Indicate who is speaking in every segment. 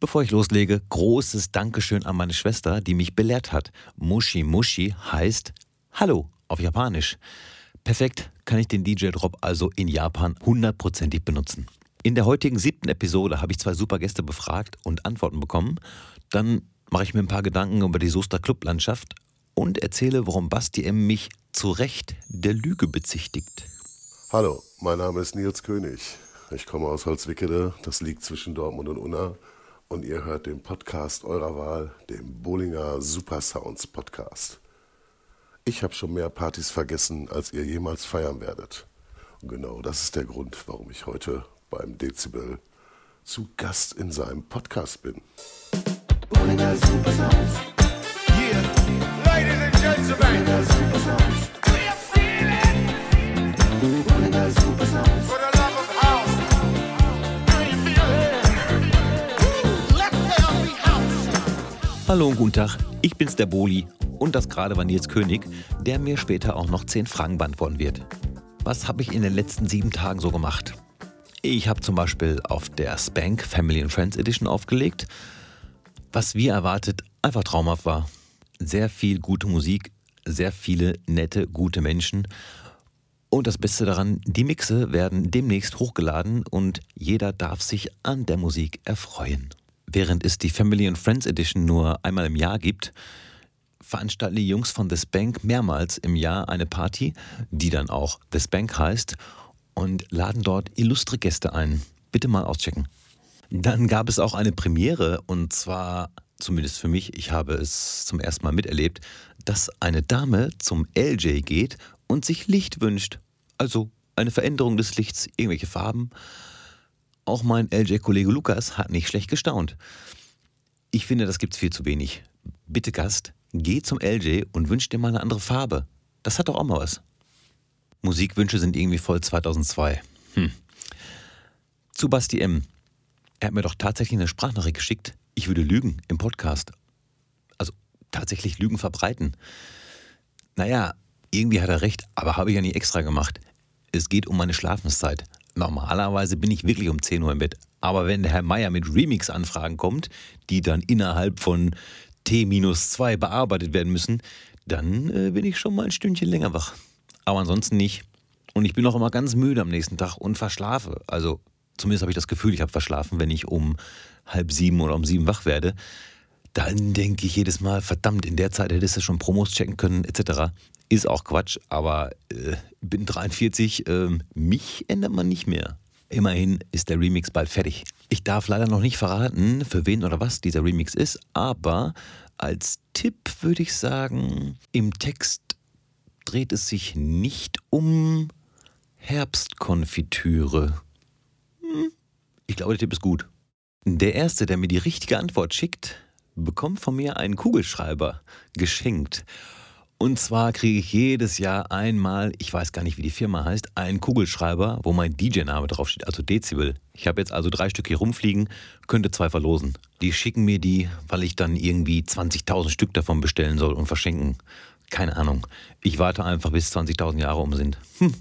Speaker 1: Bevor ich loslege, großes Dankeschön an meine Schwester, die mich belehrt hat. Mushi Mushi heißt Hallo auf Japanisch. Perfekt kann ich den DJ-Drop also in Japan hundertprozentig benutzen. In der heutigen siebten Episode habe ich zwei super Gäste befragt und Antworten bekommen. Dann mache ich mir ein paar Gedanken über die Soester Clublandschaft und erzähle, warum Basti M. mich zu Recht der Lüge bezichtigt.
Speaker 2: Hallo, mein Name ist Nils König. Ich komme aus Holzwickede, das liegt zwischen Dortmund und Unna und ihr hört den Podcast eurer Wahl, den Bollinger Super Sounds Podcast. Ich habe schon mehr Partys vergessen, als ihr jemals feiern werdet. Und genau das ist der Grund, warum ich heute beim Dezibel zu Gast in seinem Podcast bin. Bollinger Super Sounds. Yeah, ladies and gentlemen. Bollinger Super Sounds.
Speaker 1: Hallo und guten Tag, ich bin's der Boli und das gerade war Nils König, der mir später auch noch 10 Fragen beantworten wird. Was habe ich in den letzten sieben Tagen so gemacht? Ich habe zum Beispiel auf der Spank Family and Friends Edition aufgelegt, was wie erwartet einfach traumhaft war. Sehr viel gute Musik, sehr viele nette, gute Menschen. Und das Beste daran, die Mixe werden demnächst hochgeladen und jeder darf sich an der Musik erfreuen. Während es die Family and Friends Edition nur einmal im Jahr gibt, veranstalten die Jungs von The Spank mehrmals im Jahr eine Party, die dann auch The Spank heißt, und laden dort illustre Gäste ein. Bitte mal auschecken. Dann gab es auch eine Premiere und zwar, zumindest für mich, ich habe es zum ersten Mal miterlebt, dass eine Dame zum LJ geht und sich Licht wünscht. Also eine Veränderung des Lichts, irgendwelche Farben. Auch mein LJ-Kollege Lukas hat nicht schlecht gestaunt. Ich finde, das gibt's viel zu wenig. Bitte Gast, geh zum LJ und wünsch dir mal eine andere Farbe. Das hat doch auch mal was. Musikwünsche sind irgendwie voll 2002. Hm. Zu Basti M. Er hat mir doch tatsächlich eine Sprachnachricht geschickt. Ich würde lügen im Podcast. Also tatsächlich Lügen verbreiten. Naja, irgendwie hat er recht, aber habe ich ja nie extra gemacht. Es geht um meine Schlafenszeit. Normalerweise bin ich wirklich um 10 Uhr im Bett. Aber wenn der Herr Meier mit Remix-Anfragen kommt, die dann innerhalb von T-2 bearbeitet werden müssen, dann äh, bin ich schon mal ein Stündchen länger wach. Aber ansonsten nicht. Und ich bin auch immer ganz müde am nächsten Tag und verschlafe. Also zumindest habe ich das Gefühl, ich habe verschlafen, wenn ich um halb sieben oder um sieben wach werde. Dann denke ich jedes Mal, verdammt, in der Zeit hättest du schon Promos checken können, etc. Ist auch Quatsch, aber äh, bin 43, äh, mich ändert man nicht mehr. Immerhin ist der Remix bald fertig. Ich darf leider noch nicht verraten, für wen oder was dieser Remix ist, aber als Tipp würde ich sagen, im Text dreht es sich nicht um Herbstkonfitüre. Hm, ich glaube, der Tipp ist gut. Der Erste, der mir die richtige Antwort schickt, bekommt von mir einen Kugelschreiber geschenkt. Und zwar kriege ich jedes Jahr einmal, ich weiß gar nicht, wie die Firma heißt, einen Kugelschreiber, wo mein DJ-Name draufsteht, also Dezibel. Ich habe jetzt also drei Stück hier rumfliegen, könnte zwei verlosen. Die schicken mir die, weil ich dann irgendwie 20.000 Stück davon bestellen soll und verschenken. Keine Ahnung. Ich warte einfach, bis 20.000 Jahre um sind. Hm.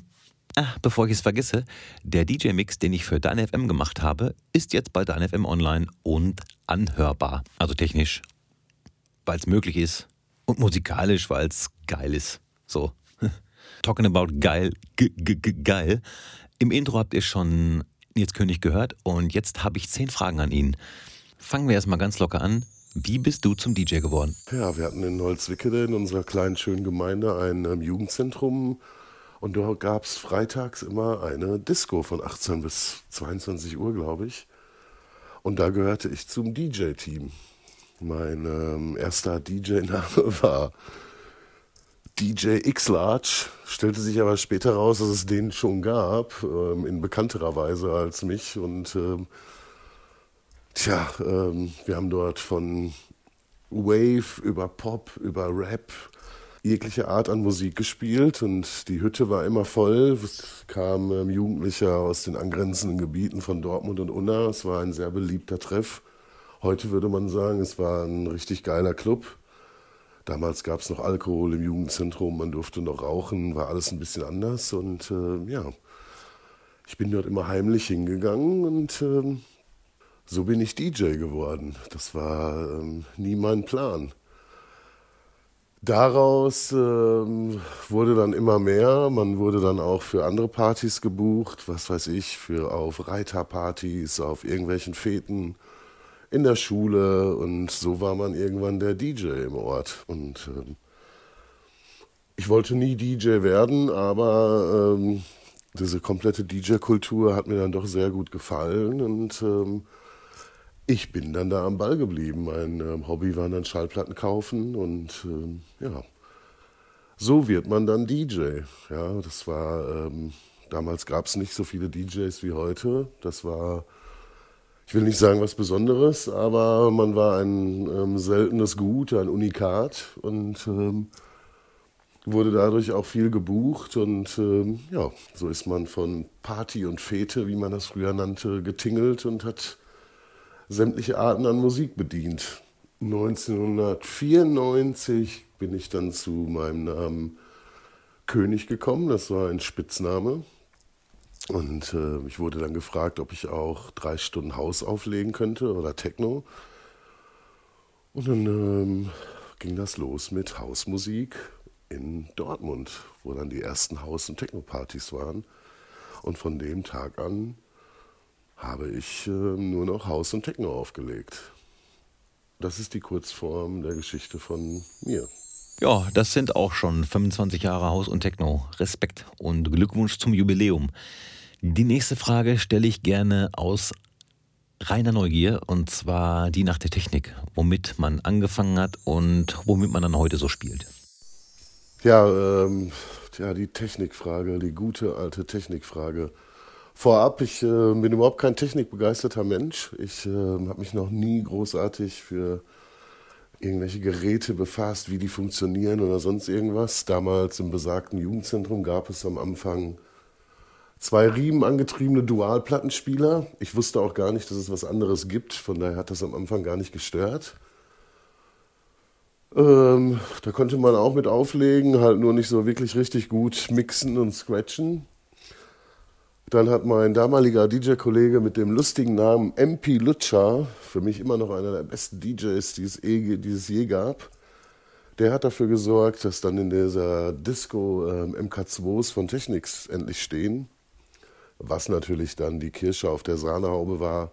Speaker 1: Ach, bevor ich es vergesse, der DJ-Mix, den ich für Dein FM gemacht habe, ist jetzt bei Dein FM online und anhörbar. Also technisch, weil es möglich ist und musikalisch, weil es geil ist. So. Talking about geil, g -g -g geil. Im Intro habt ihr schon Nils König gehört und jetzt habe ich zehn Fragen an ihn. Fangen wir erstmal ganz locker an. Wie bist du zum DJ geworden?
Speaker 2: Ja, wir hatten in Holzwickede in unserer kleinen schönen Gemeinde ein ähm, Jugendzentrum und dort gab es freitags immer eine Disco von 18 bis 22 Uhr, glaube ich. Und da gehörte ich zum DJ-Team. Mein ähm, erster DJ-Name war DJ X-Large. Stellte sich aber später raus, dass es den schon gab, ähm, in bekannterer Weise als mich. Und ähm, tja, ähm, wir haben dort von Wave über Pop, über Rap, jegliche Art an Musik gespielt und die Hütte war immer voll. Es kamen ähm, Jugendliche aus den angrenzenden Gebieten von Dortmund und Unna. Es war ein sehr beliebter Treff. Heute würde man sagen, es war ein richtig geiler Club. Damals gab es noch Alkohol im Jugendzentrum, man durfte noch rauchen, war alles ein bisschen anders. Und äh, ja, ich bin dort immer heimlich hingegangen und äh, so bin ich DJ geworden. Das war ähm, nie mein Plan. Daraus ähm, wurde dann immer mehr. Man wurde dann auch für andere Partys gebucht, was weiß ich, für auf Reiterpartys, auf irgendwelchen Feten in der Schule und so war man irgendwann der DJ im Ort. Und ähm, ich wollte nie DJ werden, aber ähm, diese komplette DJ-Kultur hat mir dann doch sehr gut gefallen und ähm, ich bin dann da am Ball geblieben. Mein ähm, Hobby war dann Schallplatten kaufen und ähm, ja, so wird man dann DJ. Ja, das war ähm, damals gab es nicht so viele DJs wie heute. Das war, ich will nicht sagen was Besonderes, aber man war ein ähm, seltenes Gut, ein Unikat und ähm, wurde dadurch auch viel gebucht und ähm, ja, so ist man von Party und Fete, wie man das früher nannte, getingelt und hat sämtliche Arten an Musik bedient. 1994 bin ich dann zu meinem Namen König gekommen, das war ein Spitzname. Und äh, ich wurde dann gefragt, ob ich auch drei Stunden Haus auflegen könnte oder Techno. Und dann ähm, ging das los mit Hausmusik in Dortmund, wo dann die ersten Haus- und Techno-Partys waren. Und von dem Tag an habe ich äh, nur noch Haus und Techno aufgelegt. Das ist die Kurzform der Geschichte von mir.
Speaker 1: Ja, das sind auch schon 25 Jahre Haus und Techno. Respekt und Glückwunsch zum Jubiläum. Die nächste Frage stelle ich gerne aus reiner Neugier und zwar die nach der Technik, womit man angefangen hat und womit man dann heute so spielt.
Speaker 2: Ja, ähm, ja, die Technikfrage, die gute alte Technikfrage. Vorab, ich äh, bin überhaupt kein technikbegeisterter Mensch. Ich äh, habe mich noch nie großartig für irgendwelche Geräte befasst, wie die funktionieren oder sonst irgendwas. Damals im besagten Jugendzentrum gab es am Anfang zwei Riemen angetriebene Dualplattenspieler. Ich wusste auch gar nicht, dass es was anderes gibt, von daher hat das am Anfang gar nicht gestört. Ähm, da konnte man auch mit auflegen, halt nur nicht so wirklich richtig gut mixen und scratchen. Dann hat mein damaliger DJ-Kollege mit dem lustigen Namen MP Lutscher, für mich immer noch einer der besten DJs, die es, eh, die es je gab, der hat dafür gesorgt, dass dann in dieser Disco ähm, MK2s von Technics endlich stehen. Was natürlich dann die Kirsche auf der Sahnehaube war.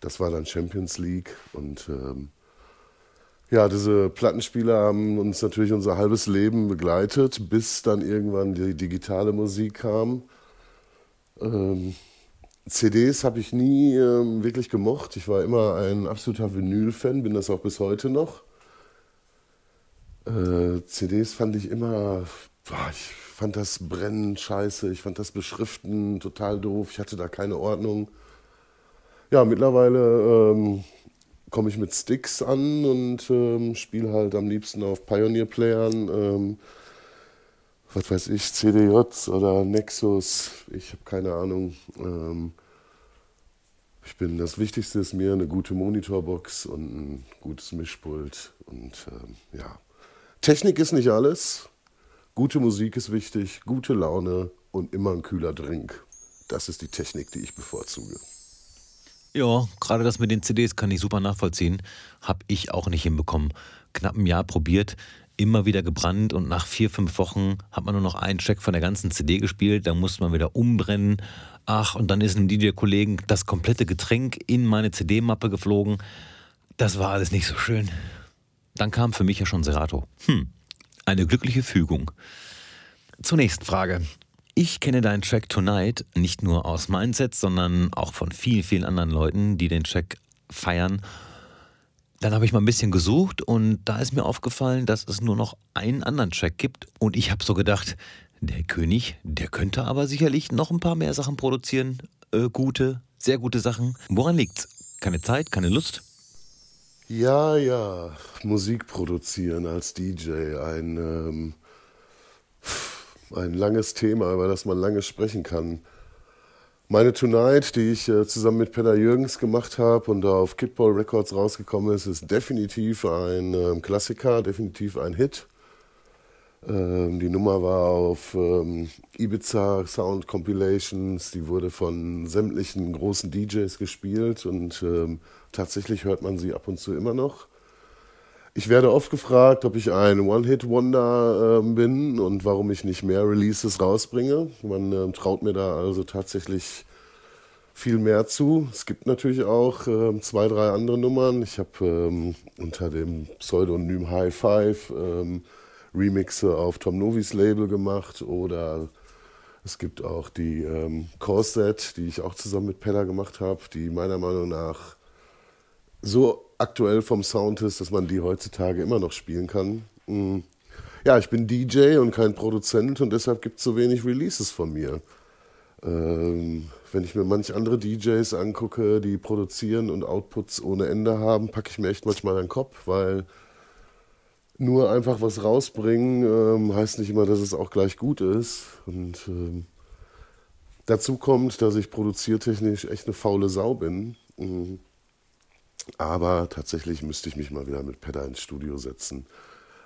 Speaker 2: Das war dann Champions League. Und ähm, ja, diese Plattenspieler haben uns natürlich unser halbes Leben begleitet, bis dann irgendwann die digitale Musik kam ähm, CDs habe ich nie ähm, wirklich gemocht. Ich war immer ein absoluter Vinyl-Fan, bin das auch bis heute noch. Äh, CDs fand ich immer, boah, ich fand das Brennen scheiße, ich fand das Beschriften total doof, ich hatte da keine Ordnung. Ja, mittlerweile ähm, komme ich mit Sticks an und ähm, spiele halt am liebsten auf Pioneer-Playern. Ähm, was weiß ich, CDJs oder Nexus, ich habe keine Ahnung. Ähm, ich bin, das Wichtigste ist mir eine gute Monitorbox und ein gutes Mischpult. Und ähm, ja, Technik ist nicht alles. Gute Musik ist wichtig, gute Laune und immer ein kühler Drink. Das ist die Technik, die ich bevorzuge.
Speaker 1: Ja, gerade das mit den CDs kann ich super nachvollziehen. Habe ich auch nicht hinbekommen. Knapp ein Jahr probiert immer wieder gebrannt und nach vier, fünf Wochen hat man nur noch einen Track von der ganzen CD gespielt, dann musste man wieder umbrennen. Ach, und dann ist einem DJ-Kollegen das komplette Getränk in meine CD-Mappe geflogen. Das war alles nicht so schön. Dann kam für mich ja schon Serato. Hm, eine glückliche Fügung. Zur nächsten Frage. Ich kenne deinen Track Tonight nicht nur aus Mindset, sondern auch von vielen, vielen anderen Leuten, die den Track feiern dann habe ich mal ein bisschen gesucht und da ist mir aufgefallen, dass es nur noch einen anderen Track gibt. Und ich habe so gedacht, der König, der könnte aber sicherlich noch ein paar mehr Sachen produzieren. Äh, gute, sehr gute Sachen. Woran liegt's? Keine Zeit, keine Lust?
Speaker 2: Ja, ja, Musik produzieren als DJ, ein, ähm, ein langes Thema, über das man lange sprechen kann. Meine Tonight, die ich äh, zusammen mit Peter Jürgens gemacht habe und da auf Kidball Records rausgekommen ist, ist definitiv ein äh, Klassiker, definitiv ein Hit. Ähm, die Nummer war auf ähm, Ibiza Sound Compilations, die wurde von sämtlichen großen DJs gespielt und ähm, tatsächlich hört man sie ab und zu immer noch. Ich werde oft gefragt, ob ich ein One-Hit-Wonder äh, bin und warum ich nicht mehr Releases rausbringe. Man äh, traut mir da also tatsächlich viel mehr zu. Es gibt natürlich auch äh, zwei, drei andere Nummern. Ich habe ähm, unter dem Pseudonym High Five ähm, Remixe auf Tom Novis Label gemacht oder es gibt auch die ähm, Corset, die ich auch zusammen mit Pella gemacht habe, die meiner Meinung nach so aktuell vom Sound ist, dass man die heutzutage immer noch spielen kann. Mm. Ja, ich bin DJ und kein Produzent und deshalb gibt es so wenig Releases von mir. Ähm, wenn ich mir manch andere DJs angucke, die produzieren und Outputs ohne Ende haben, packe ich mir echt manchmal den Kopf, weil nur einfach was rausbringen ähm, heißt nicht immer, dass es auch gleich gut ist. Und ähm, dazu kommt, dass ich produziertechnisch echt eine faule Sau bin. Mhm. Aber tatsächlich müsste ich mich mal wieder mit Pedda ins Studio setzen.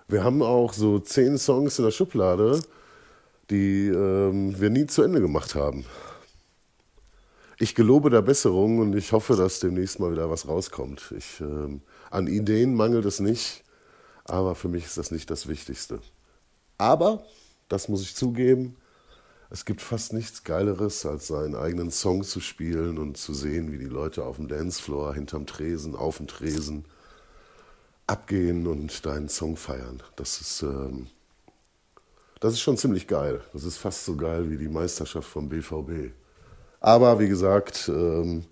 Speaker 2: Wir haben auch so zehn Songs in der Schublade, die ähm, wir nie zu Ende gemacht haben. Ich gelobe der Besserung und ich hoffe, dass demnächst mal wieder was rauskommt. Ich, ähm, an Ideen mangelt es nicht, aber für mich ist das nicht das Wichtigste. Aber, das muss ich zugeben, es gibt fast nichts Geileres, als seinen eigenen Song zu spielen und zu sehen, wie die Leute auf dem Dancefloor, hinterm Tresen, auf dem Tresen abgehen und deinen Song feiern. Das ist, ähm, das ist schon ziemlich geil. Das ist fast so geil wie die Meisterschaft vom BVB. Aber wie gesagt, ähm,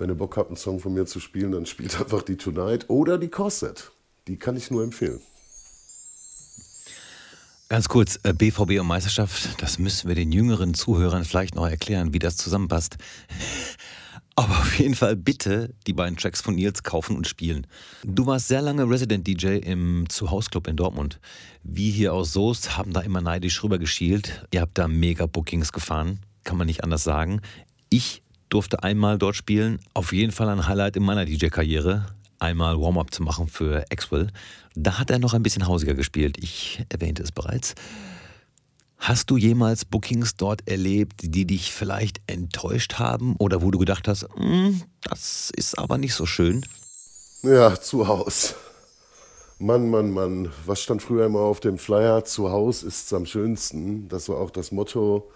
Speaker 2: wenn ihr Bock habt, einen Song von mir zu spielen, dann spielt einfach die Tonight oder die Corset. Die kann ich nur empfehlen.
Speaker 1: Ganz kurz, BVB äh, und Meisterschaft, das müssen wir den jüngeren Zuhörern vielleicht noch erklären, wie das zusammenpasst. Aber auf jeden Fall bitte die beiden Tracks von Nils kaufen und spielen. Du warst sehr lange Resident DJ im Zuhausclub in Dortmund. Wir hier aus Soest haben da immer neidisch rübergeschielt. Ihr habt da mega Bookings gefahren, kann man nicht anders sagen. Ich durfte einmal dort spielen. Auf jeden Fall ein Highlight in meiner DJ-Karriere einmal Warm-up zu machen für Axwell. Da hat er noch ein bisschen hausiger gespielt. Ich erwähnte es bereits. Hast du jemals Bookings dort erlebt, die dich vielleicht enttäuscht haben oder wo du gedacht hast, hm, das ist aber nicht so schön?
Speaker 2: Ja, zu Haus. Mann, Mann, Mann, was stand früher immer auf dem Flyer? Zu Haus ist am schönsten. Das war auch das Motto.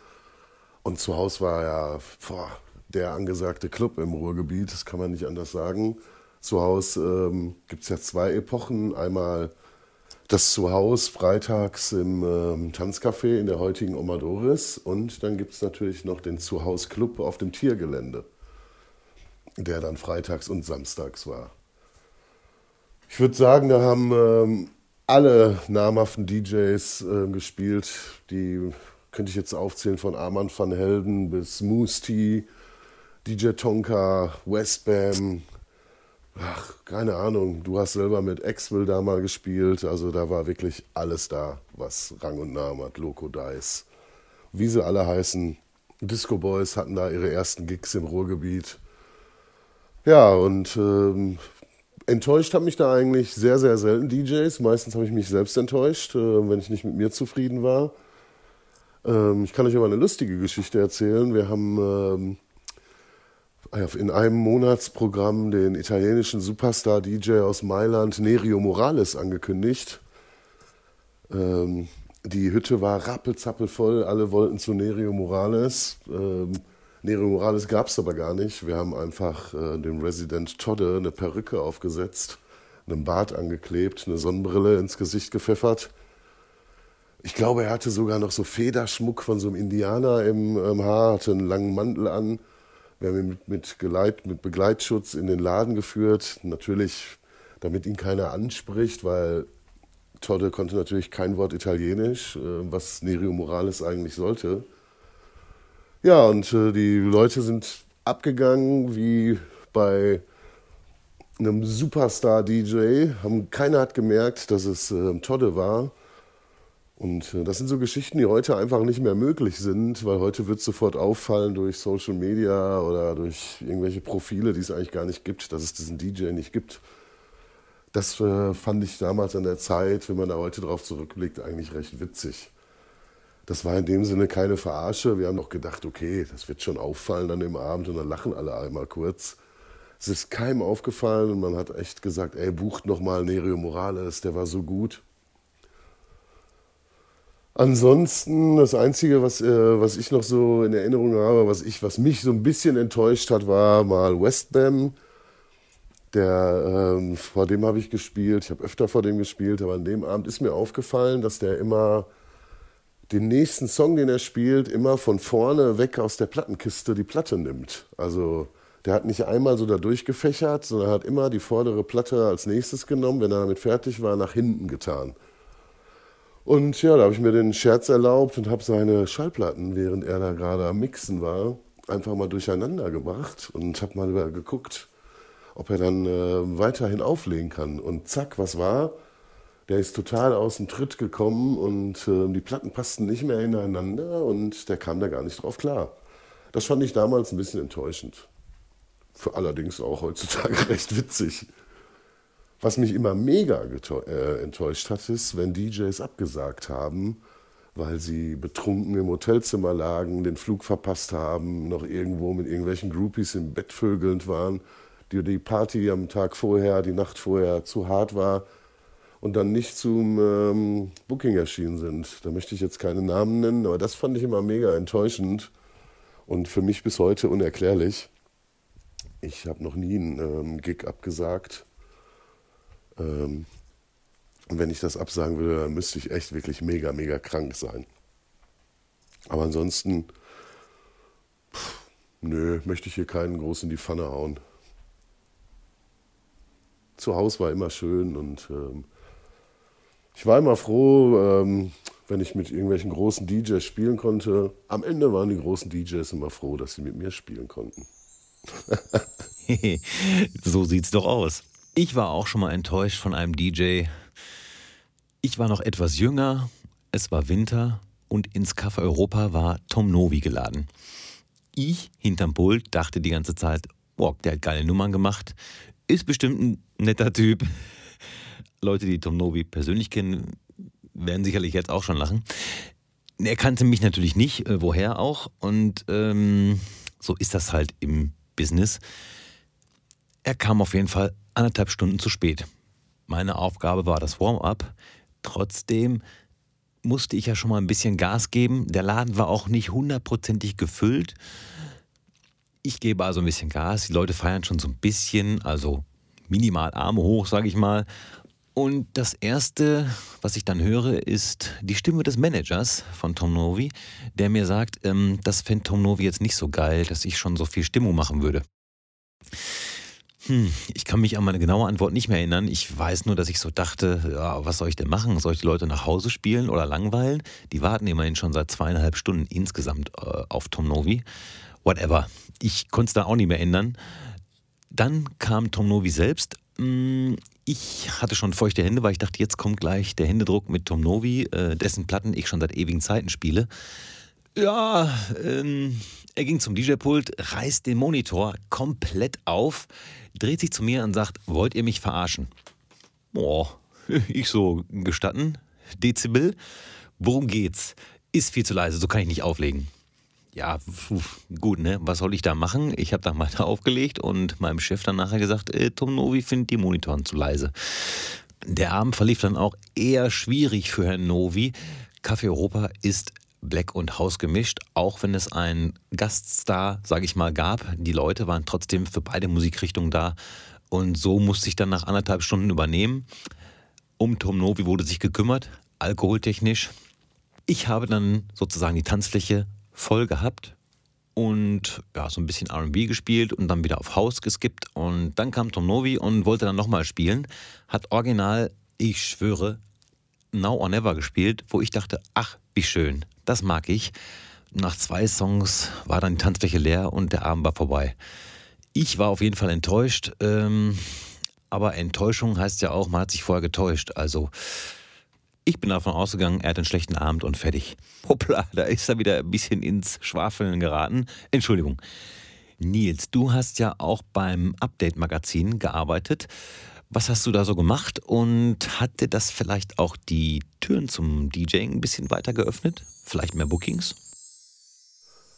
Speaker 2: Und zu Haus war ja boah, der angesagte Club im Ruhrgebiet, das kann man nicht anders sagen. Zuhaus ähm, gibt es ja zwei Epochen. Einmal das Zuhaus freitags im ähm, Tanzcafé in der heutigen Omadoris und dann gibt es natürlich noch den Zuhaus-Club auf dem Tiergelände, der dann freitags und samstags war. Ich würde sagen, da haben ähm, alle namhaften DJs äh, gespielt. Die könnte ich jetzt aufzählen von Armand van Helden bis Moose T, DJ Tonka, Westbam, ach, keine Ahnung, du hast selber mit Axwell da mal gespielt, also da war wirklich alles da, was Rang und Namen hat, Loco Dice, wie sie alle heißen. Disco Boys hatten da ihre ersten Gigs im Ruhrgebiet. Ja, und ähm, enttäuscht haben mich da eigentlich sehr, sehr selten DJs. Meistens habe ich mich selbst enttäuscht, äh, wenn ich nicht mit mir zufrieden war. Ähm, ich kann euch aber eine lustige Geschichte erzählen. Wir haben ähm, in einem Monatsprogramm den italienischen Superstar-DJ aus Mailand, Nerio Morales, angekündigt. Ähm, die Hütte war rappelzappelvoll, alle wollten zu Nerio Morales. Ähm, Nerio Morales gab es aber gar nicht. Wir haben einfach äh, dem Resident Todde eine Perücke aufgesetzt, einen Bart angeklebt, eine Sonnenbrille ins Gesicht gepfeffert. Ich glaube, er hatte sogar noch so Federschmuck von so einem Indianer im, im Haar, hatte einen langen Mantel an wir haben ihn mit, mit, Geleit, mit Begleitschutz in den Laden geführt. Natürlich, damit ihn keiner anspricht, weil Todde konnte natürlich kein Wort Italienisch, äh, was Nerio Morales eigentlich sollte. Ja, und äh, die Leute sind abgegangen wie bei einem Superstar-DJ. Keiner hat gemerkt, dass es äh, Todde war. Und äh, das sind so Geschichten, die heute einfach nicht mehr möglich sind, weil heute wird sofort auffallen durch Social Media oder durch irgendwelche Profile, die es eigentlich gar nicht gibt, dass es diesen DJ nicht gibt. Das äh, fand ich damals an der Zeit, wenn man da heute drauf zurückblickt, eigentlich recht witzig. Das war in dem Sinne keine Verarsche. Wir haben doch gedacht, okay, das wird schon auffallen an dem Abend und dann lachen alle einmal kurz. Es ist keinem aufgefallen und man hat echt gesagt, ey, bucht nochmal Nerio Morales, der war so gut. Ansonsten, das Einzige, was, äh, was ich noch so in Erinnerung habe, was, ich, was mich so ein bisschen enttäuscht hat, war mal Westbam. Der, ähm, vor dem habe ich gespielt. Ich habe öfter vor dem gespielt, aber an dem Abend ist mir aufgefallen, dass der immer den nächsten Song, den er spielt, immer von vorne weg aus der Plattenkiste die Platte nimmt. Also der hat nicht einmal so da durchgefächert, sondern hat immer die vordere Platte als nächstes genommen, wenn er damit fertig war, nach hinten getan. Und ja, da habe ich mir den Scherz erlaubt und habe seine Schallplatten, während er da gerade am Mixen war, einfach mal durcheinander gebracht und habe mal geguckt, ob er dann äh, weiterhin auflegen kann. Und zack, was war? Der ist total aus dem Tritt gekommen und äh, die Platten passten nicht mehr ineinander und der kam da gar nicht drauf klar. Das fand ich damals ein bisschen enttäuschend. Für allerdings auch heutzutage recht witzig. Was mich immer mega äh, enttäuscht hat, ist, wenn DJs abgesagt haben, weil sie betrunken im Hotelzimmer lagen, den Flug verpasst haben, noch irgendwo mit irgendwelchen Groupies im Bett vögelnd waren, die die Party am Tag vorher, die Nacht vorher zu hart war und dann nicht zum ähm, Booking erschienen sind. Da möchte ich jetzt keine Namen nennen, aber das fand ich immer mega enttäuschend und für mich bis heute unerklärlich. Ich habe noch nie einen ähm, Gig abgesagt ähm, und wenn ich das absagen würde, dann müsste ich echt wirklich mega, mega krank sein. Aber ansonsten, pff, nö, möchte ich hier keinen groß in die Pfanne hauen. Zu Hause war immer schön und ähm, ich war immer froh, ähm, wenn ich mit irgendwelchen großen DJs spielen konnte. Am Ende waren die großen DJs immer froh, dass sie mit mir spielen konnten.
Speaker 1: so sieht's doch aus. Ich war auch schon mal enttäuscht von einem DJ. Ich war noch etwas jünger, es war Winter und ins Café Europa war Tom Novi geladen. Ich hinterm Pult dachte die ganze Zeit, boah, der hat geile Nummern gemacht, ist bestimmt ein netter Typ. Leute, die Tom Novi persönlich kennen, werden sicherlich jetzt auch schon lachen. Er kannte mich natürlich nicht, äh, woher auch. Und ähm, so ist das halt im Business. Er kam auf jeden Fall anderthalb Stunden zu spät. Meine Aufgabe war das Warm-up. Trotzdem musste ich ja schon mal ein bisschen Gas geben. Der Laden war auch nicht hundertprozentig gefüllt. Ich gebe also ein bisschen Gas. Die Leute feiern schon so ein bisschen, also minimal Arme hoch, sage ich mal. Und das Erste, was ich dann höre, ist die Stimme des Managers von Tom Novi, der mir sagt, ähm, das fände Tom Novi jetzt nicht so geil, dass ich schon so viel Stimmung machen würde. Hm, ich kann mich an meine genaue Antwort nicht mehr erinnern. Ich weiß nur, dass ich so dachte, ja, was soll ich denn machen? Soll ich die Leute nach Hause spielen oder langweilen? Die warten immerhin schon seit zweieinhalb Stunden insgesamt äh, auf Tom Novi. Whatever. Ich konnte es da auch nicht mehr ändern. Dann kam Tom Novi selbst. Hm, ich hatte schon feuchte Hände, weil ich dachte, jetzt kommt gleich der Händedruck mit Tom Novi, äh, dessen Platten ich schon seit ewigen Zeiten spiele. Ja, ähm, er ging zum DJ-Pult, reißt den Monitor komplett auf, dreht sich zu mir und sagt, wollt ihr mich verarschen? Boah, ich so, gestatten? Dezibel? Worum geht's? Ist viel zu leise, so kann ich nicht auflegen. Ja, gut, ne? Was soll ich da machen? Ich habe da mal aufgelegt und meinem Chef dann nachher gesagt, äh, Tom Novi findet die Monitoren zu leise. Der Abend verlief dann auch eher schwierig für Herrn Novi. Café Europa ist Black und House gemischt, auch wenn es einen Gaststar, sage ich mal, gab. Die Leute waren trotzdem für beide Musikrichtungen da und so musste ich dann nach anderthalb Stunden übernehmen. Um Tom Novi wurde sich gekümmert, alkoholtechnisch. Ich habe dann sozusagen die Tanzfläche voll gehabt und ja, so ein bisschen RB gespielt und dann wieder auf House geskippt. Und dann kam Tom Novi und wollte dann nochmal spielen. Hat original, ich schwöre, Now or Never gespielt, wo ich dachte, ach, wie schön. Das mag ich. Nach zwei Songs war dann die Tanzfläche leer und der Abend war vorbei. Ich war auf jeden Fall enttäuscht. Ähm, aber Enttäuschung heißt ja auch, man hat sich vorher getäuscht. Also ich bin davon ausgegangen, er hat einen schlechten Abend und fertig. Hoppla, da ist er wieder ein bisschen ins Schwafeln geraten. Entschuldigung. Nils, du hast ja auch beim Update-Magazin gearbeitet. Was hast du da so gemacht und hat dir das vielleicht auch die Türen zum DJing ein bisschen weiter geöffnet? Vielleicht mehr Bookings?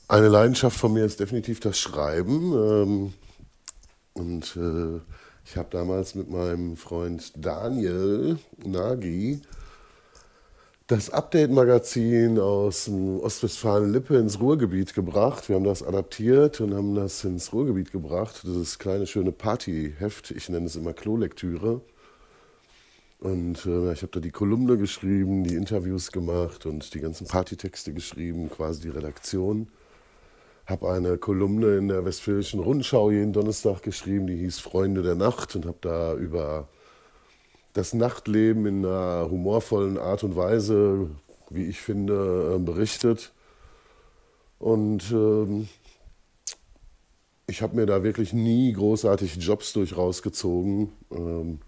Speaker 2: Eine Leidenschaft von mir ist definitiv das Schreiben. Ähm, und äh, ich habe damals mit meinem Freund Daniel Nagy das Update-Magazin aus dem Ostwestfalen-Lippe ins Ruhrgebiet gebracht. Wir haben das adaptiert und haben das ins Ruhrgebiet gebracht. Das ist kleine, schöne Partyheft. Ich nenne es immer Klolektüre. Und äh, ich habe da die Kolumne geschrieben, die Interviews gemacht und die ganzen Partytexte geschrieben, quasi die Redaktion. Habe eine Kolumne in der Westfälischen Rundschau jeden Donnerstag geschrieben, die hieß Freunde der Nacht und habe da über das Nachtleben in einer humorvollen Art und Weise, wie ich finde, äh, berichtet. Und ähm, ich habe mir da wirklich nie großartig Jobs durch rausgezogen. Ähm,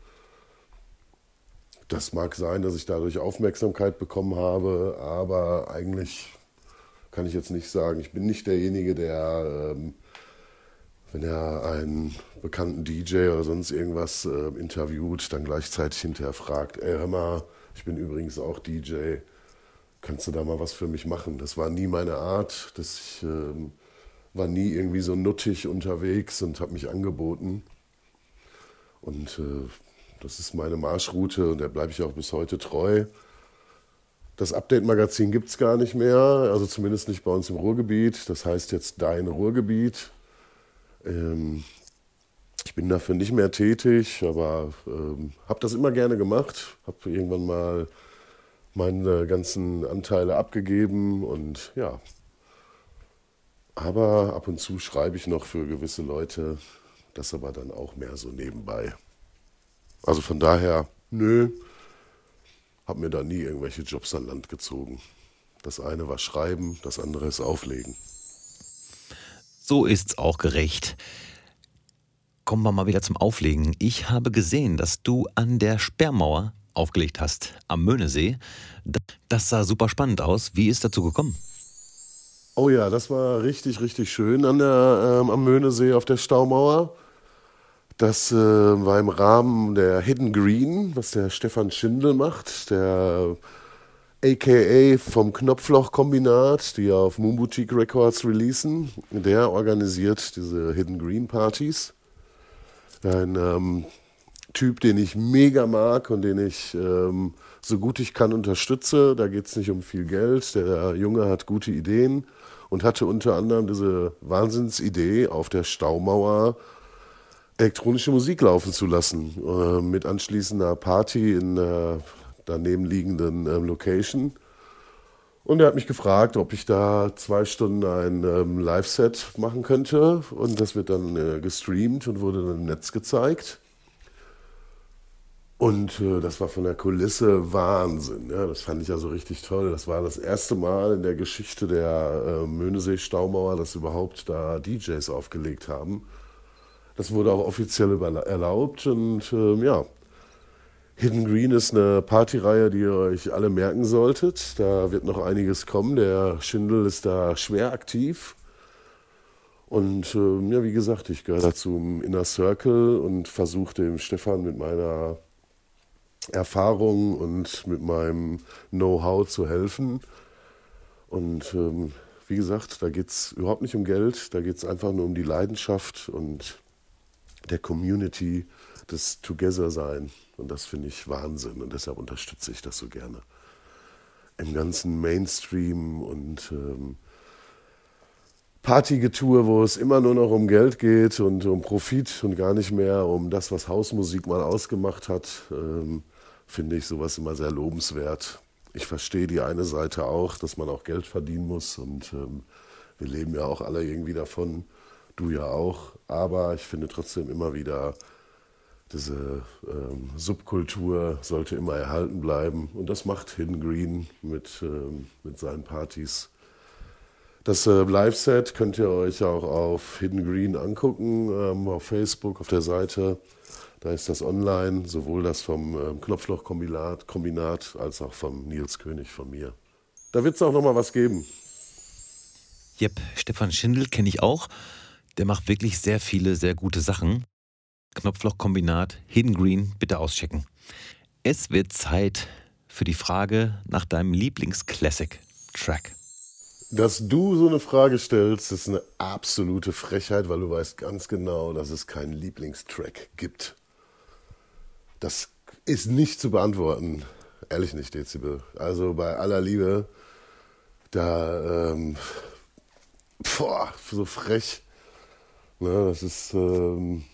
Speaker 2: das mag sein, dass ich dadurch Aufmerksamkeit bekommen habe, aber eigentlich kann ich jetzt nicht sagen. Ich bin nicht derjenige, der ähm, wenn er einen bekannten DJ oder sonst irgendwas äh, interviewt, dann gleichzeitig hinterher fragt, ey, hör mal, ich bin übrigens auch DJ, kannst du da mal was für mich machen? Das war nie meine Art, das ich, äh, war nie irgendwie so nuttig unterwegs und habe mich angeboten. Und äh, das ist meine Marschroute und der bleibe ich auch bis heute treu. Das Update-Magazin gibt es gar nicht mehr, also zumindest nicht bei uns im Ruhrgebiet. Das heißt jetzt Dein Ruhrgebiet. Ähm, ich bin dafür nicht mehr tätig, aber ähm, habe das immer gerne gemacht. Habe irgendwann mal meine ganzen Anteile abgegeben und ja. Aber ab und zu schreibe ich noch für gewisse Leute, das aber dann auch mehr so nebenbei. Also von daher, nö, habe mir da nie irgendwelche Jobs an Land gezogen. Das eine war Schreiben, das andere ist Auflegen.
Speaker 1: So ist's auch gerecht. Kommen wir mal wieder zum Auflegen. Ich habe gesehen, dass du an der Sperrmauer aufgelegt hast, am Möhnesee. Das sah super spannend aus. Wie ist dazu gekommen?
Speaker 2: Oh ja, das war richtig, richtig schön an der, ähm, am Möhnesee auf der Staumauer. Das äh, war im Rahmen der Hidden Green, was der Stefan Schindel macht, der aka vom Knopfloch-Kombinat, die auf Moon Boutique Records releasen. Der organisiert diese Hidden Green Partys. Ein ähm, Typ, den ich mega mag und den ich ähm, so gut ich kann unterstütze. Da geht es nicht um viel Geld. Der Junge hat gute Ideen und hatte unter anderem diese Wahnsinnsidee auf der Staumauer elektronische Musik laufen zu lassen, äh, mit anschließender Party in äh, daneben liegenden ähm, Location. Und er hat mich gefragt, ob ich da zwei Stunden ein ähm, Live-Set machen könnte. Und das wird dann äh, gestreamt und wurde dann im Netz gezeigt. Und äh, das war von der Kulisse Wahnsinn. Ja, das fand ich also richtig toll. Das war das erste Mal in der Geschichte der äh, Möhnesee-Staumauer, dass überhaupt da DJs aufgelegt haben. Das wurde auch offiziell erlaubt und ähm, ja, Hidden Green ist eine Partyreihe, die ihr euch alle merken solltet. Da wird noch einiges kommen. Der Schindel ist da schwer aktiv. Und äh, ja, wie gesagt, ich gehöre dazu im Inner Circle und versuche dem Stefan mit meiner Erfahrung und mit meinem Know-how zu helfen. Und ähm, wie gesagt, da geht es überhaupt nicht um Geld, da geht es einfach nur um die Leidenschaft und der Community, das Together-Sein. Und das finde ich Wahnsinn und deshalb unterstütze ich das so gerne. Im ganzen Mainstream und ähm, Partygetue, wo es immer nur noch um Geld geht und um Profit und gar nicht mehr um das, was Hausmusik mal ausgemacht hat, ähm, finde ich sowas immer sehr lobenswert. Ich verstehe die eine Seite auch, dass man auch Geld verdienen muss und ähm, wir leben ja auch alle irgendwie davon, du ja auch, aber ich finde trotzdem immer wieder diese ähm, Subkultur sollte immer erhalten bleiben. Und das macht Hidden Green mit, ähm, mit seinen Partys. Das äh, Live-Set könnt ihr euch auch auf Hidden Green angucken, ähm, auf Facebook, auf der Seite. Da ist das online, sowohl das vom ähm, Knopfloch-Kombinat Kombinat, als auch vom Nils König von mir. Da wird es auch nochmal was geben.
Speaker 1: Jep, Stefan Schindel kenne ich auch. Der macht wirklich sehr viele, sehr gute Sachen. Knopflochkombinat Hidden Green bitte auschecken. Es wird Zeit für die Frage nach deinem Lieblings-Classic-Track.
Speaker 2: Dass du so eine Frage stellst, ist eine absolute Frechheit, weil du weißt ganz genau, dass es keinen Lieblingstrack gibt. Das ist nicht zu beantworten. Ehrlich nicht, Dezibel. Also bei aller Liebe, da, ähm, boah, so frech. Ne, das ist, ähm,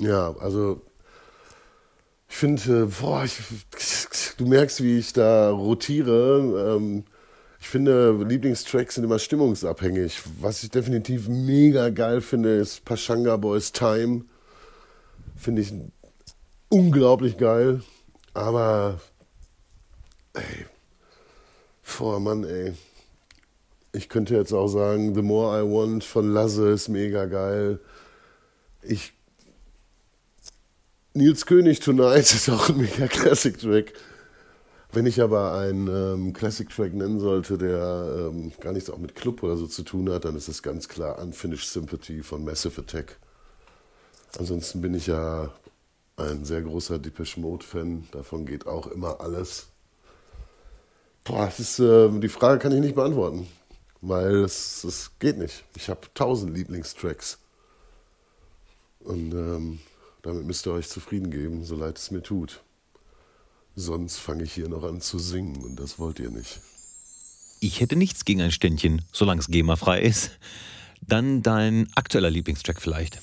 Speaker 2: ja, also ich finde, boah, ich, du merkst, wie ich da rotiere. Ähm, ich finde, Lieblingstracks sind immer stimmungsabhängig. Was ich definitiv mega geil finde, ist Pashanga Boys Time. Finde ich unglaublich geil. Aber, ey, boah, Mann, ey. Ich könnte jetzt auch sagen, The More I Want von Lasse ist mega geil. Ich Nils König Tonight ist auch ein mega Classic Track. Wenn ich aber einen ähm, Classic Track nennen sollte, der ähm, gar nichts auch mit Club oder so zu tun hat, dann ist es ganz klar Unfinished Sympathy von Massive Attack. Ansonsten bin ich ja ein sehr großer Depeche Mode Fan. Davon geht auch immer alles. Boah, das ist, äh, die Frage kann ich nicht beantworten, weil es, es geht nicht. Ich habe tausend Lieblingstracks. Und ähm, damit müsst ihr euch zufrieden geben, so leid es mir tut. Sonst fange ich hier noch an zu singen und das wollt ihr nicht.
Speaker 1: Ich hätte nichts gegen ein Ständchen, solange es GEMA-frei ist. Dann dein aktueller Lieblingstrack vielleicht.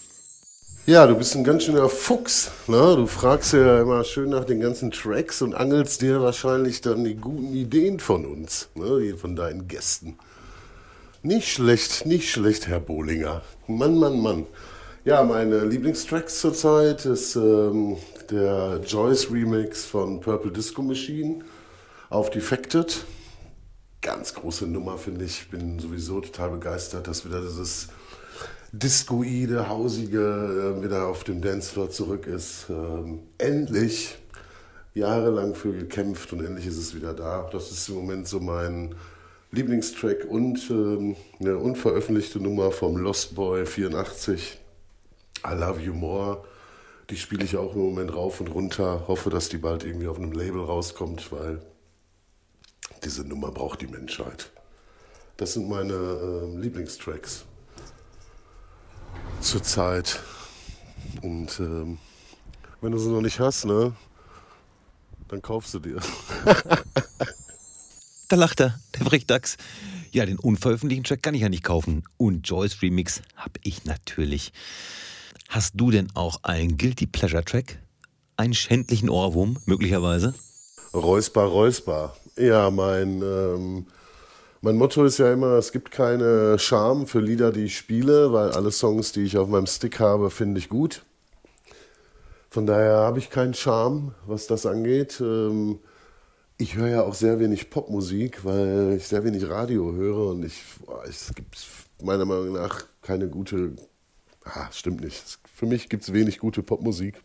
Speaker 2: Ja, du bist ein ganz schöner Fuchs. Ne? Du fragst ja immer schön nach den ganzen Tracks und angelst dir wahrscheinlich dann die guten Ideen von uns, ne? von deinen Gästen. Nicht schlecht, nicht schlecht, Herr Bohlinger. Mann, Mann, Mann. Ja, meine Lieblingstracks zurzeit ist ähm, der Joyce Remix von Purple Disco Machine auf Defected. Ganz große Nummer, finde ich. Bin sowieso total begeistert, dass wieder dieses discoide, hausige äh, wieder auf dem Dancefloor zurück ist. Ähm, endlich jahrelang für gekämpft und endlich ist es wieder da. Das ist im Moment so mein Lieblingstrack und ähm, eine unveröffentlichte Nummer vom Lost Boy 84. I Love You More. Die spiele ich auch im Moment rauf und runter. Hoffe, dass die bald irgendwie auf einem Label rauskommt, weil diese Nummer braucht die Menschheit. Das sind meine äh, Lieblingstracks zurzeit. Und ähm, wenn du sie noch nicht hast, ne, dann kaufst du dir.
Speaker 1: da lacht er, der Brickdachs. Ja, den unveröffentlichten Track kann ich ja nicht kaufen. Und Joyce Remix habe ich natürlich. Hast du denn auch einen Guilty Pleasure Track? Einen schändlichen Ohrwurm, möglicherweise?
Speaker 2: Räusper, Räusper. Ja, mein, ähm, mein Motto ist ja immer, es gibt keine Scham für Lieder, die ich spiele, weil alle Songs, die ich auf meinem Stick habe, finde ich gut. Von daher habe ich keinen Charme, was das angeht. Ähm, ich höre ja auch sehr wenig Popmusik, weil ich sehr wenig Radio höre und ich, boah, es gibt meiner Meinung nach keine gute ah, stimmt nicht. Für mich gibt es wenig gute Popmusik.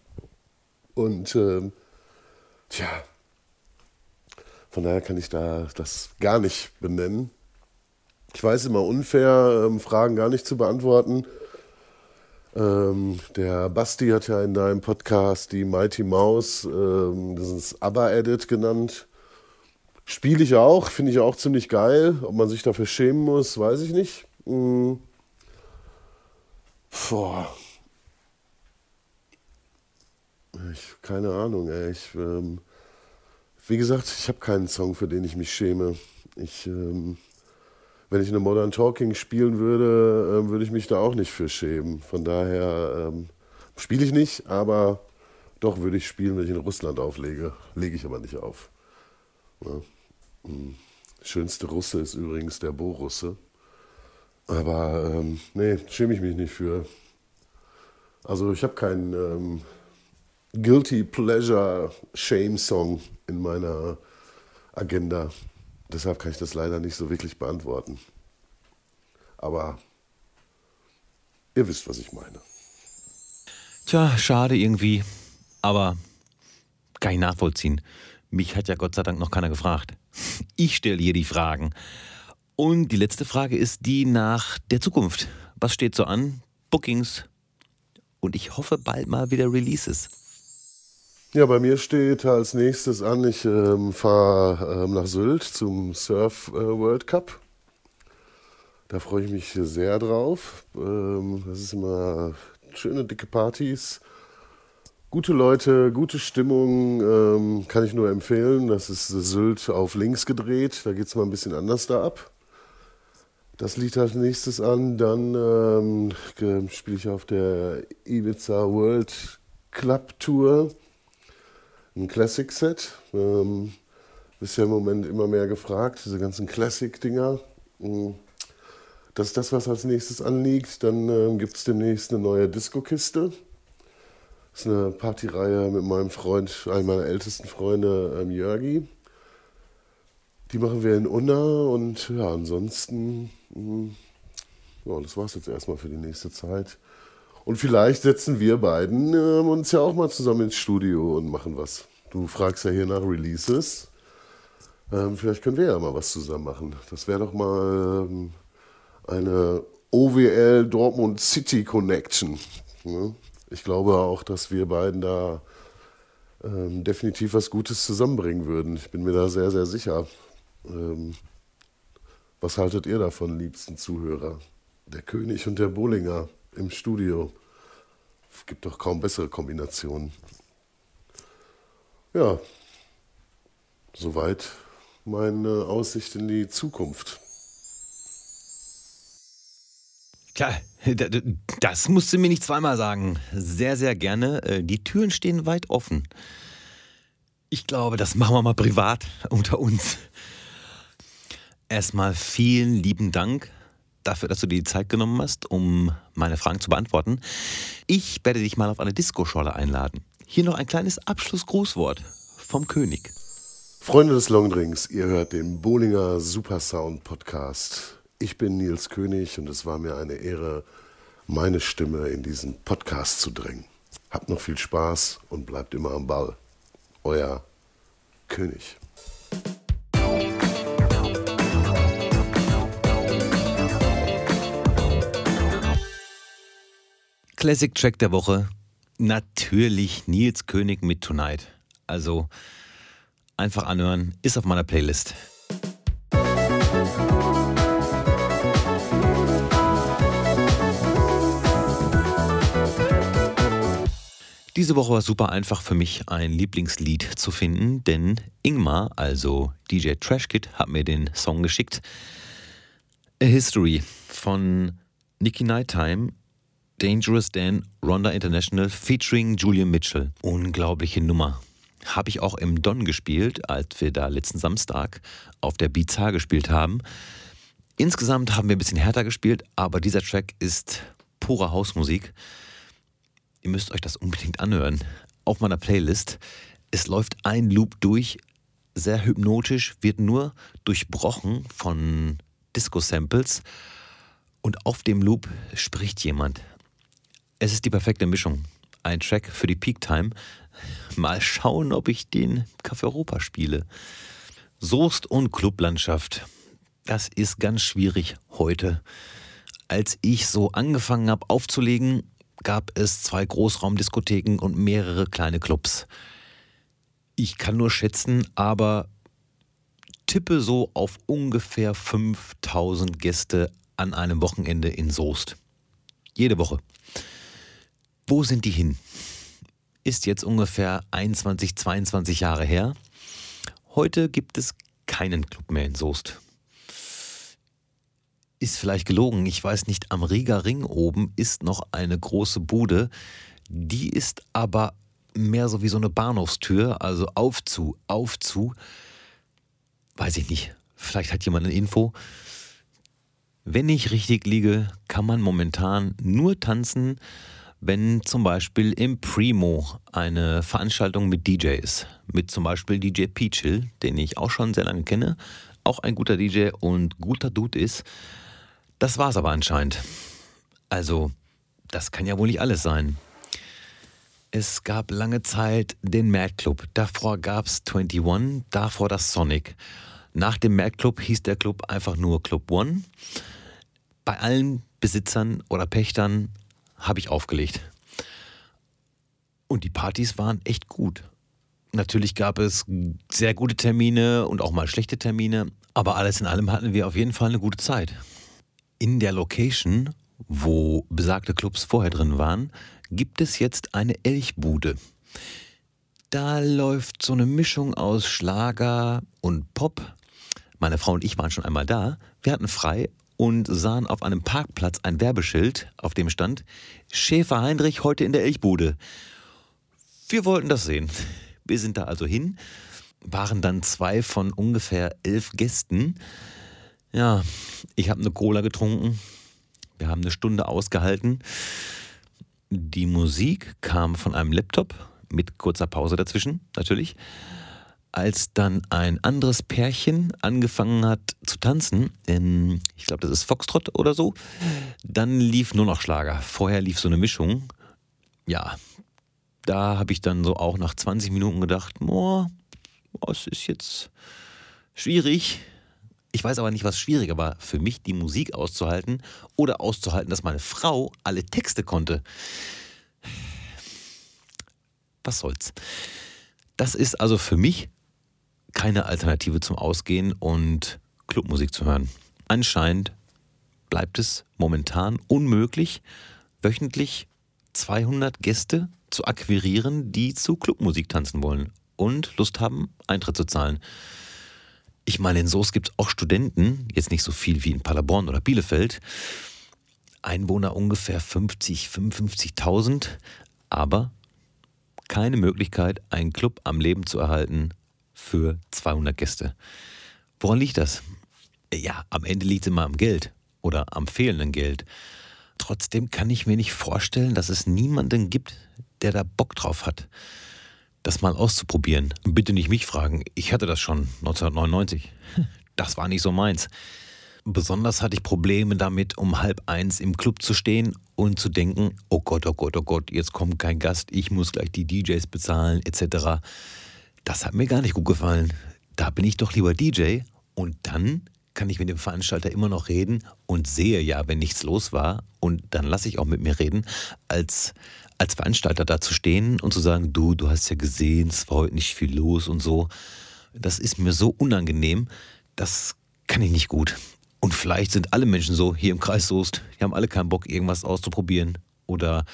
Speaker 2: Und ähm, tja, von daher kann ich da das gar nicht benennen. Ich weiß immer unfair, ähm, Fragen gar nicht zu beantworten. Ähm, der Basti hat ja in deinem Podcast die Mighty Mouse, ähm, das ist ABBA-Edit genannt. Spiele ich auch, finde ich auch ziemlich geil. Ob man sich dafür schämen muss, weiß ich nicht. Mhm. Boah. Ich, keine Ahnung, ey. Ich, ähm, wie gesagt, ich habe keinen Song, für den ich mich schäme. Ich, ähm, wenn ich eine Modern Talking spielen würde, äh, würde ich mich da auch nicht für schämen. Von daher ähm, spiele ich nicht, aber doch würde ich spielen, wenn ich in Russland auflege. Lege ich aber nicht auf. Ja. Hm. Schönste Russe ist übrigens der Borusse. Aber ähm, nee, schäme ich mich nicht für. Also ich habe keinen ähm, Guilty Pleasure Shame Song in meiner Agenda. Deshalb kann ich das leider nicht so wirklich beantworten. Aber ihr wisst, was ich meine.
Speaker 1: Tja, schade irgendwie. Aber kann ich nachvollziehen. Mich hat ja Gott sei Dank noch keiner gefragt. Ich stelle hier die Fragen. Und die letzte Frage ist die nach der Zukunft. Was steht so an? Bookings und ich hoffe bald mal wieder Releases.
Speaker 2: Ja, bei mir steht als nächstes an, ich ähm, fahre ähm, nach Sylt zum Surf äh, World Cup. Da freue ich mich sehr drauf. Ähm, das ist immer schöne dicke Partys. Gute Leute, gute Stimmung, ähm, kann ich nur empfehlen. Das ist Sylt auf links gedreht, da geht es mal ein bisschen anders da ab. Das liegt als nächstes an. Dann ähm, spiele ich auf der Ibiza World Club Tour ein Classic Set. Ähm, ist ja im Moment immer mehr gefragt, diese ganzen Classic-Dinger. Mhm. Das ist das, was als nächstes anliegt. Dann ähm, gibt es demnächst eine neue Disco-Kiste. Das ist eine Partyreihe mit meinem Freund, einem meiner ältesten Freunde, ähm, Jörgi. Die machen wir in Unna und ja, ansonsten, hm, ja, das war es jetzt erstmal für die nächste Zeit. Und vielleicht setzen wir beiden äh, uns ja auch mal zusammen ins Studio und machen was. Du fragst ja hier nach Releases. Ähm, vielleicht können wir ja mal was zusammen machen. Das wäre doch mal ähm, eine OWL Dortmund City Connection. Ne? Ich glaube auch, dass wir beiden da ähm, definitiv was Gutes zusammenbringen würden. Ich bin mir da sehr, sehr sicher. Ähm, was haltet ihr davon, liebsten Zuhörer? Der König und der Bullinger im Studio. Es gibt doch kaum bessere Kombinationen. Ja, soweit meine Aussicht in die Zukunft.
Speaker 1: Klar, das musst du mir nicht zweimal sagen. Sehr, sehr gerne. Äh, die Türen stehen weit offen. Ich glaube, das machen wir mal privat unter uns. Erstmal vielen lieben Dank dafür, dass du dir die Zeit genommen hast, um meine Fragen zu beantworten. Ich werde dich mal auf eine Disco-Scholle einladen. Hier noch ein kleines Abschlussgrußwort vom König.
Speaker 2: Freunde des Longdrinks, ihr hört den Bowlinger Supersound Podcast. Ich bin Nils König und es war mir eine Ehre, meine Stimme in diesen Podcast zu drängen. Habt noch viel Spaß und bleibt immer am Ball. Euer König.
Speaker 1: Classic Track der Woche. Natürlich Nils König mit Tonight. Also einfach anhören, ist auf meiner Playlist. Diese Woche war super einfach für mich, ein Lieblingslied zu finden, denn Ingmar, also DJ Trashkit, hat mir den Song geschickt. A History von Nicky Nighttime Dangerous Dan Ronda International featuring Julian Mitchell. Unglaubliche Nummer. Habe ich auch im Don gespielt, als wir da letzten Samstag auf der Bizarre gespielt haben. Insgesamt haben wir ein bisschen härter gespielt, aber dieser Track ist pure Hausmusik. Ihr müsst euch das unbedingt anhören. Auf meiner Playlist. Es läuft ein Loop durch, sehr hypnotisch, wird nur durchbrochen von Disco-Samples. Und auf dem Loop spricht jemand. Es ist die perfekte Mischung. Ein Track für die Peak Time. Mal schauen, ob ich den Café Europa spiele. Soest und Clublandschaft. Das ist ganz schwierig heute. Als ich so angefangen habe aufzulegen, gab es zwei Großraumdiskotheken und mehrere kleine Clubs. Ich kann nur schätzen, aber tippe so auf ungefähr 5000 Gäste an einem Wochenende in Soest. Jede Woche. Wo sind die hin? Ist jetzt ungefähr 21, 22 Jahre her. Heute gibt es keinen Club mehr in Soest. Ist vielleicht gelogen, ich weiß nicht, am Rieger Ring oben ist noch eine große Bude. Die ist aber mehr so wie so eine Bahnhofstür, also auf zu, auf zu. Weiß ich nicht. Vielleicht hat jemand eine Info. Wenn ich richtig liege, kann man momentan nur tanzen, wenn zum Beispiel im Primo eine Veranstaltung mit DJ ist, mit zum Beispiel DJ Peachill, den ich auch schon sehr lange kenne, auch ein guter DJ und guter Dude ist. Das war's aber anscheinend. Also, das kann ja wohl nicht alles sein. Es gab lange Zeit den Mad Club, davor gab's 21, davor das Sonic. Nach dem Mad Club hieß der Club einfach nur Club One. Bei allen Besitzern oder Pächtern habe ich aufgelegt. Und die Partys waren echt gut. Natürlich gab es sehr gute Termine und auch mal schlechte Termine, aber alles in allem hatten wir auf jeden Fall eine gute Zeit. In der Location, wo besagte Clubs vorher drin waren, gibt es jetzt eine Elchbude. Da läuft so eine Mischung aus Schlager und Pop. Meine Frau und ich waren schon einmal da. Wir hatten frei und sahen auf einem Parkplatz ein Werbeschild, auf dem stand Schäfer Heinrich heute in der Elchbude. Wir wollten das sehen. Wir sind da also hin, waren dann zwei von ungefähr elf Gästen. Ja, ich habe eine Cola getrunken. Wir haben eine Stunde ausgehalten. Die Musik kam von einem Laptop mit kurzer Pause dazwischen, natürlich. Als dann ein anderes Pärchen angefangen hat zu tanzen, in, ich glaube, das ist Foxtrot oder so, dann lief nur noch Schlager. Vorher lief so eine Mischung. Ja, da habe ich dann so auch nach 20 Minuten gedacht, boah, es ist jetzt schwierig. Ich weiß aber nicht, was schwieriger war, für mich die Musik auszuhalten oder auszuhalten, dass meine Frau alle Texte konnte. Was soll's. Das ist also für mich keine Alternative zum Ausgehen und Clubmusik zu hören. Anscheinend bleibt es momentan unmöglich, wöchentlich 200 Gäste zu akquirieren, die zu Clubmusik tanzen wollen und Lust haben, Eintritt zu zahlen. Ich meine, in Soos gibt es auch Studenten, jetzt nicht so viel wie in Paderborn oder Bielefeld. Einwohner ungefähr 50, 55.000, aber keine Möglichkeit, einen Club am Leben zu erhalten für 200 Gäste. Woran liegt das? Ja, am Ende liegt es immer am Geld oder am fehlenden Geld. Trotzdem kann ich mir nicht vorstellen, dass es niemanden gibt, der da Bock drauf hat, das mal auszuprobieren. Bitte nicht mich fragen, ich hatte das schon 1999. Das war nicht so meins. Besonders hatte ich Probleme damit, um halb eins im Club zu stehen und zu denken, oh Gott, oh Gott, oh Gott, jetzt kommt kein Gast, ich muss gleich die DJs bezahlen, etc. Das hat mir gar nicht gut gefallen. Da bin ich doch lieber DJ und dann kann ich mit dem Veranstalter immer noch reden und sehe ja, wenn nichts los war und dann lasse ich auch mit mir reden, als als Veranstalter da zu stehen und zu sagen, du, du hast ja gesehen, es war heute nicht viel los und so. Das ist mir so unangenehm, das kann ich nicht gut. Und vielleicht sind alle Menschen so hier im Kreis Soest, die haben alle keinen Bock, irgendwas auszuprobieren oder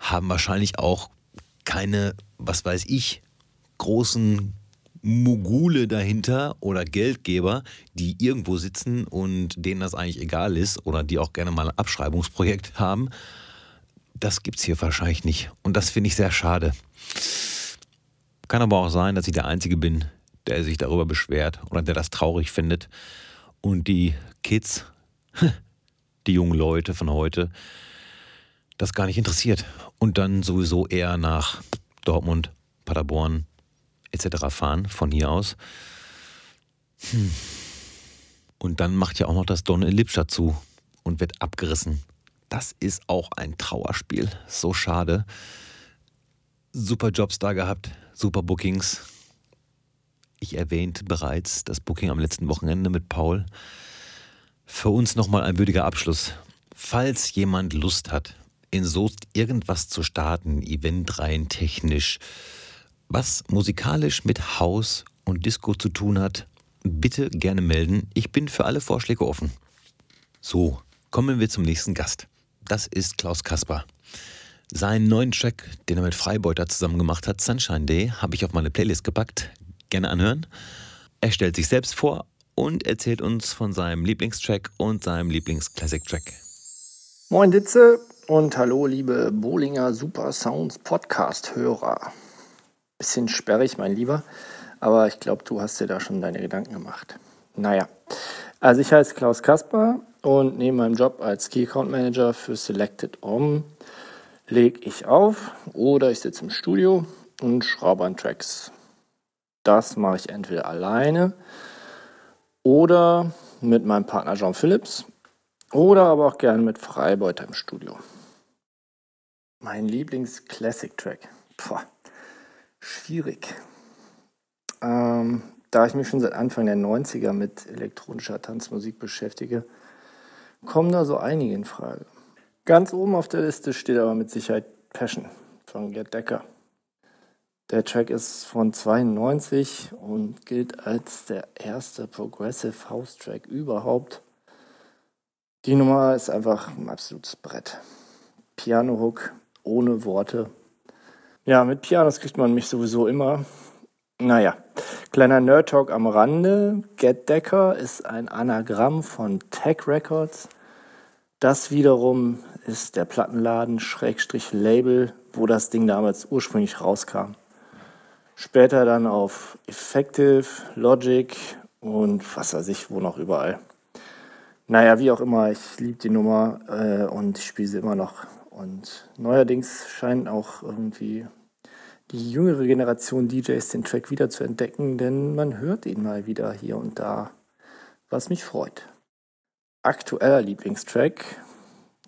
Speaker 1: haben wahrscheinlich auch keine, was weiß ich, großen Mogule dahinter oder Geldgeber, die irgendwo sitzen und denen das eigentlich egal ist oder die auch gerne mal ein Abschreibungsprojekt haben das gibt es hier wahrscheinlich nicht. Und das finde ich sehr schade. Kann aber auch sein, dass ich der Einzige bin, der sich darüber beschwert oder der das traurig findet. Und die Kids, die jungen Leute von heute, das gar nicht interessiert. Und dann sowieso eher nach Dortmund, Paderborn etc. fahren von hier aus. Hm. Und dann macht ja auch noch das Don in Lippstadt zu und wird abgerissen das ist auch ein Trauerspiel. So schade. Super Jobs da gehabt, super Bookings. Ich erwähnte bereits das Booking am letzten Wochenende mit Paul. Für uns nochmal ein würdiger Abschluss. Falls jemand Lust hat, in Soest irgendwas zu starten, Event rein technisch, was musikalisch mit Haus und Disco zu tun hat, bitte gerne melden. Ich bin für alle Vorschläge offen. So, kommen wir zum nächsten Gast das ist Klaus Kasper. Seinen neuen Track, den er mit Freibeuter zusammen gemacht hat, Sunshine Day, habe ich auf meine Playlist gepackt. Gerne anhören. Er stellt sich selbst vor und erzählt uns von seinem Lieblingstrack und seinem Lieblings-Classic-Track.
Speaker 3: Moin Ditze und hallo liebe Bolinger Super Sounds Podcast-Hörer. Bisschen sperrig, mein Lieber, aber ich glaube, du hast dir da schon deine Gedanken gemacht. Naja, also ich heiße Klaus Kasper, und neben meinem Job als Key Account Manager für Selected Om lege ich auf oder ich sitze im Studio und schraube an Tracks. Das mache ich entweder alleine oder mit meinem Partner John Phillips oder aber auch gerne mit Freibeuter im Studio. Mein Lieblings-Classic-Track. Schwierig. Ähm, da ich mich schon seit Anfang der 90er mit elektronischer Tanzmusik beschäftige, kommen da so einige in Frage. Ganz oben auf der Liste steht aber mit Sicherheit Passion von Gerd Decker. Der Track ist von 92 und gilt als der erste Progressive House Track überhaupt. Die Nummer ist einfach ein absolutes Brett. Piano Hook ohne Worte. Ja, mit Pianos kriegt man mich sowieso immer. Naja, kleiner Nerd Talk am Rande. Get Decker ist ein Anagramm von Tech Records. Das wiederum ist der Plattenladen Schrägstrich Label, wo das Ding damals ursprünglich rauskam. Später dann auf Effective, Logic und was weiß ich, wo noch überall. Naja, wie auch immer, ich liebe die Nummer äh, und ich spiele sie immer noch. Und neuerdings scheint auch irgendwie die jüngere Generation DJs den Track wieder zu entdecken, denn man hört ihn mal wieder hier und da, was mich freut. Aktueller Lieblingstrack,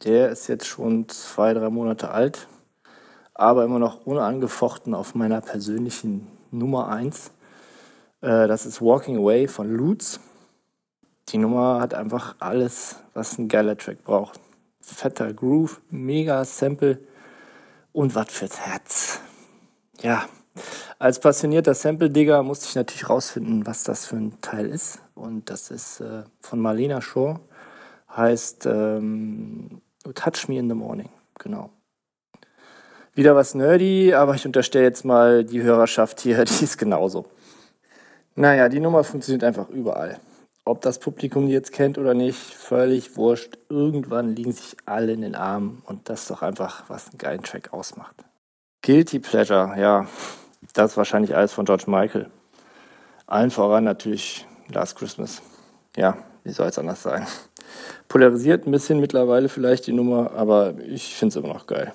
Speaker 3: der ist jetzt schon zwei, drei Monate alt, aber immer noch unangefochten auf meiner persönlichen Nummer 1. Äh, das ist Walking Away von Lutz. Die Nummer hat einfach alles, was ein geiler Track braucht. Fetter Groove, mega Sample und was fürs Herz. Ja, als passionierter Sample-Digger musste ich natürlich rausfinden, was das für ein Teil ist. Und das ist äh, von Marlena Shaw, heißt ähm, Touch Me in the Morning. Genau. Wieder was nerdy, aber ich unterstelle jetzt mal die Hörerschaft hier, die ist genauso. Naja, die Nummer funktioniert einfach überall. Ob das Publikum die jetzt kennt oder nicht, völlig wurscht. Irgendwann liegen sich alle in den Armen und das ist doch einfach, was einen geilen Track ausmacht. Guilty Pleasure, ja, das ist wahrscheinlich alles von George Michael. Allen voran natürlich Last Christmas. Ja, wie soll es anders sein? Polarisiert ein bisschen mittlerweile vielleicht die Nummer, aber ich finde es immer noch geil.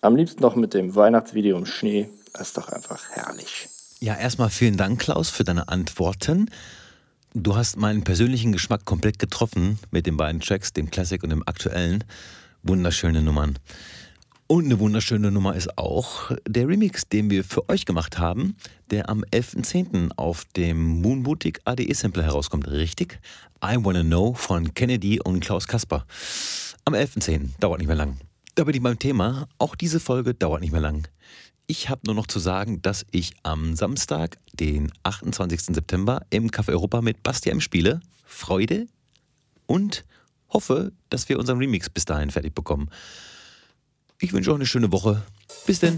Speaker 3: Am liebsten noch mit dem Weihnachtsvideo im Schnee. Das ist doch einfach herrlich.
Speaker 1: Ja, erstmal vielen Dank, Klaus, für deine Antworten. Du hast meinen persönlichen Geschmack komplett getroffen mit den beiden Tracks, dem Classic und dem aktuellen. Wunderschöne Nummern. Und eine wunderschöne Nummer ist auch der Remix, den wir für euch gemacht haben, der am 11.10. auf dem Moon Boutique ADE Sample herauskommt. Richtig? I Wanna Know von Kennedy und Klaus Kasper. Am 11.10. Dauert nicht mehr lang. Da bin ich beim Thema. Auch diese Folge dauert nicht mehr lang. Ich habe nur noch zu sagen, dass ich am Samstag, den 28. September, im Café Europa mit Bastian spiele. Freude und hoffe, dass wir unseren Remix bis dahin fertig bekommen. Ich wünsche euch eine schöne Woche. Bis denn.